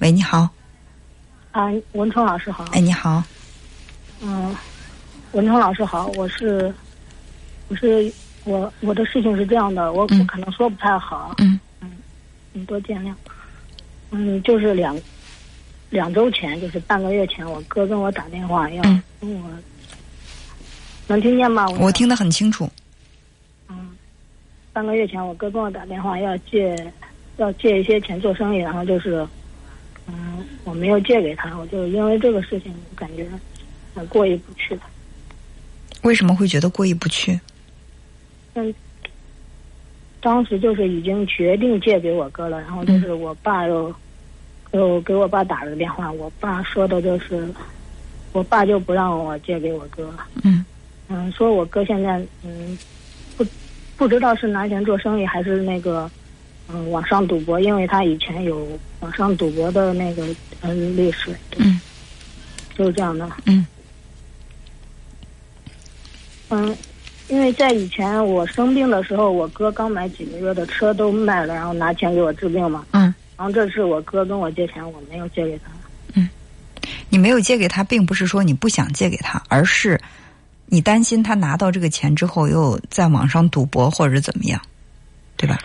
喂，你好。啊，文冲老师好。哎，你好。嗯，文冲老师好，我是，我是我我的事情是这样的，我我可能说不太好。嗯。嗯，你多见谅。嗯，就是两两周前，就是半个月前，我哥跟我打电话要跟我，能听见吗？我听得很清楚。嗯，半个月前，我哥跟我打电话要借要借一些钱做生意，然后就是，嗯，我没有借给他，我就因为这个事情感觉过意不去。为什么会觉得过意不去？嗯。当时就是已经决定借给我哥了，然后就是我爸又又给我爸打了个电话，我爸说的就是，我爸就不让我借给我哥。嗯嗯，说我哥现在嗯不不知道是拿钱做生意还是那个嗯网上赌博，因为他以前有网上赌博的那个嗯历史。嗯，就是这样的。嗯嗯。因为在以前我生病的时候，我哥刚买几个月的车都卖了，然后拿钱给我治病嘛。嗯。然后这是我哥跟我借钱，我没有借给他。嗯。你没有借给他，并不是说你不想借给他，而是你担心他拿到这个钱之后又在网上赌博或者怎么样，对吧？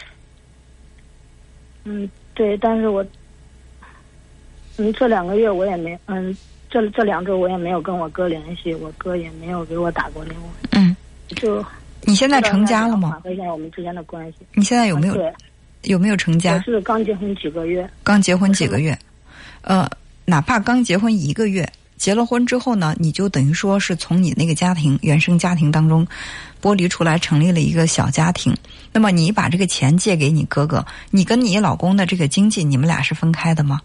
嗯，对。但是我，嗯，这两个月我也没，嗯，这这两周我也没有跟我哥联系，我哥也没有给我打过电话。嗯。就你现在成家了吗？一下我们之间的关系。你现在有没有有没有成家？我是刚结婚几个月。刚结婚几个月，呃，哪怕刚结婚一个月，结了婚之后呢，你就等于说是从你那个家庭原生家庭当中剥离出来，成立了一个小家庭。那么你把这个钱借给你哥哥，你跟你老公的这个经济，你们俩是分开的吗？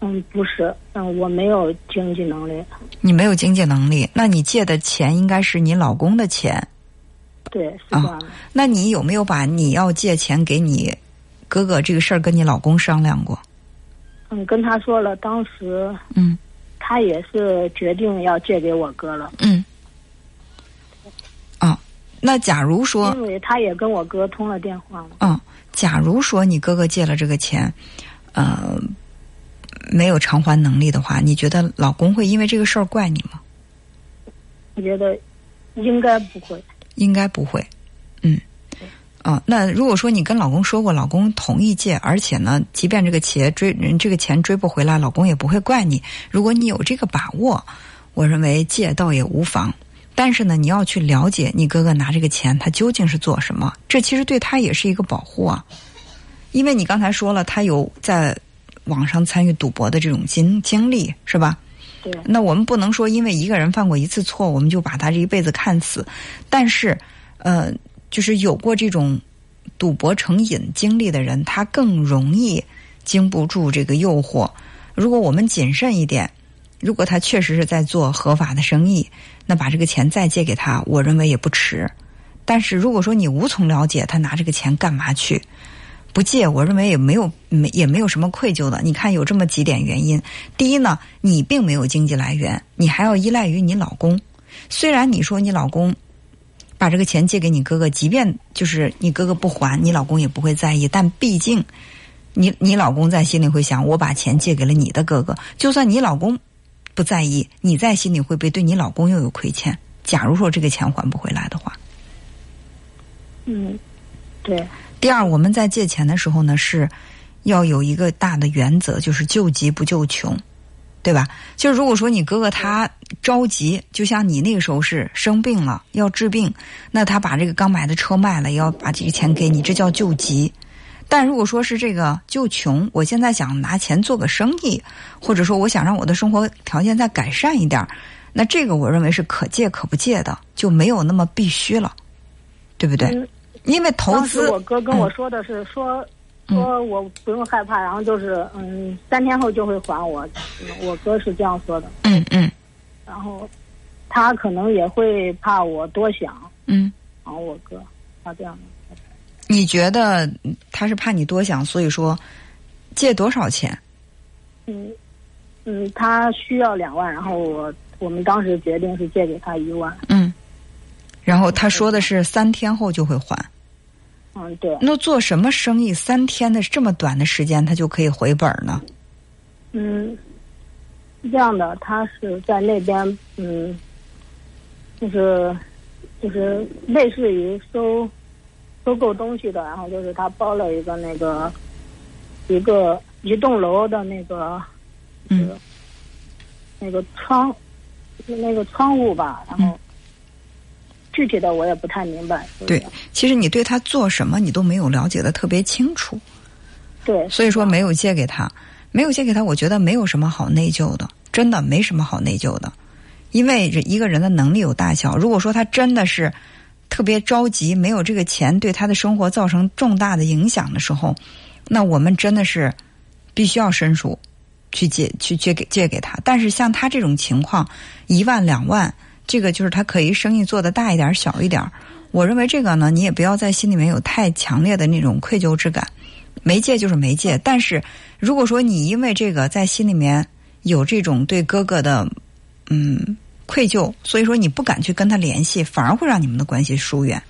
嗯，不是，嗯，我没有经济能力。你没有经济能力，那你借的钱应该是你老公的钱。对，是这样的。那你有没有把你要借钱给你哥哥这个事儿跟你老公商量过？嗯，跟他说了，当时嗯，他也是决定要借给我哥了。嗯。啊，那假如说，因为他也跟我哥通了电话了。嗯，假如说你哥哥借了这个钱，呃。没有偿还能力的话，你觉得老公会因为这个事儿怪你吗？我觉得应该不会。应该不会，嗯，啊，那如果说你跟老公说过，老公同意借，而且呢，即便这个钱追这个钱追不回来，老公也不会怪你。如果你有这个把握，我认为借倒也无妨。但是呢，你要去了解你哥哥拿这个钱他究竟是做什么，这其实对他也是一个保护啊。因为你刚才说了，他有在。网上参与赌博的这种经经历是吧？对。那我们不能说因为一个人犯过一次错，我们就把他这一辈子看死。但是，呃，就是有过这种赌博成瘾经历的人，他更容易经不住这个诱惑。如果我们谨慎一点，如果他确实是在做合法的生意，那把这个钱再借给他，我认为也不迟。但是如果说你无从了解他拿这个钱干嘛去？不借，我认为也没有没也没有什么愧疚的。你看，有这么几点原因：第一呢，你并没有经济来源，你还要依赖于你老公。虽然你说你老公把这个钱借给你哥哥，即便就是你哥哥不还，你老公也不会在意。但毕竟，你你老公在心里会想：我把钱借给了你的哥哥，就算你老公不在意，你在心里会不会对你老公又有亏欠？假如说这个钱还不回来的话，嗯，对。第二，我们在借钱的时候呢，是要有一个大的原则，就是救急不救穷，对吧？就如果说你哥哥他着急，就像你那个时候是生病了要治病，那他把这个刚买的车卖了，要把这个钱给你，这叫救急。但如果说是这个就穷，我现在想拿钱做个生意，或者说我想让我的生活条件再改善一点，那这个我认为是可借可不借的，就没有那么必须了，对不对？因为投资，我哥跟我说的是说，说我不用害怕，然后就是嗯，三天后就会还我。我哥是这样说的。嗯嗯。然后他可能也会怕我多想。嗯。然后我哥他这样的。你觉得他是怕你多想，所以说借多少钱？嗯嗯，他需要两万，然后我我们当时决定是借给他一万。嗯。然后他说的是三天后就会还。嗯，对。那做什么生意三天的这么短的时间，他就可以回本呢？嗯，是这样的，他是在那边，嗯，就是就是类似于收收购东西的，然后就是他包了一个那个一个一栋楼的那个，嗯，那个窗，就那个窗户吧，然后。具体的我也不太明白。对，其实你对他做什么，你都没有了解的特别清楚。对，所以说没有借给他，没有借给他，我觉得没有什么好内疚的，真的没什么好内疚的。因为一个人的能力有大小，如果说他真的是特别着急，没有这个钱对他的生活造成重大的影响的时候，那我们真的是必须要伸手去借，去借给借给他。但是像他这种情况，一万两万。这个就是他可以生意做得大一点、小一点。我认为这个呢，你也不要在心里面有太强烈的那种愧疚之感。没借就是没借，但是如果说你因为这个在心里面有这种对哥哥的嗯愧疚，所以说你不敢去跟他联系，反而会让你们的关系疏远。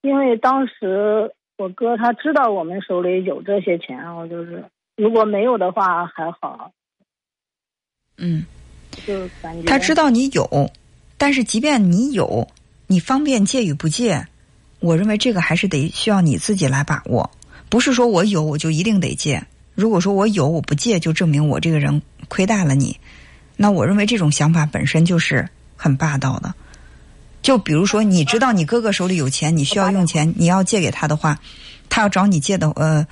因为当时我哥他知道我们手里有这些钱，我就是如果没有的话还好。嗯。就感觉他知道你有，但是即便你有，你方便借与不借，我认为这个还是得需要你自己来把握。不是说我有我就一定得借。如果说我有我不借，就证明我这个人亏待了你。那我认为这种想法本身就是很霸道的。就比如说，你知道你哥哥手里有钱，你需要用钱，你要借给他的话，他要找你借的，呃，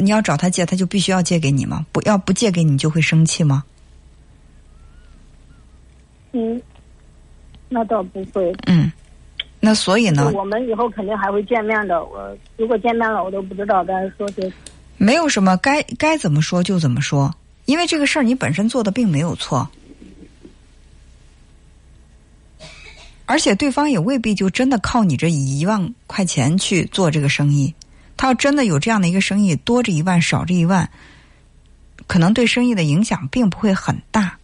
你要找他借，他就必须要借给你吗？不要不借给你，就会生气吗？嗯，那倒不会。嗯，那所以呢？我们以后肯定还会见面的。我如果见面了，我都不知道该说些。没有什么该该怎么说就怎么说，因为这个事儿你本身做的并没有错，而且对方也未必就真的靠你这一万块钱去做这个生意。他要真的有这样的一个生意，多这一万少这一万，可能对生意的影响并不会很大。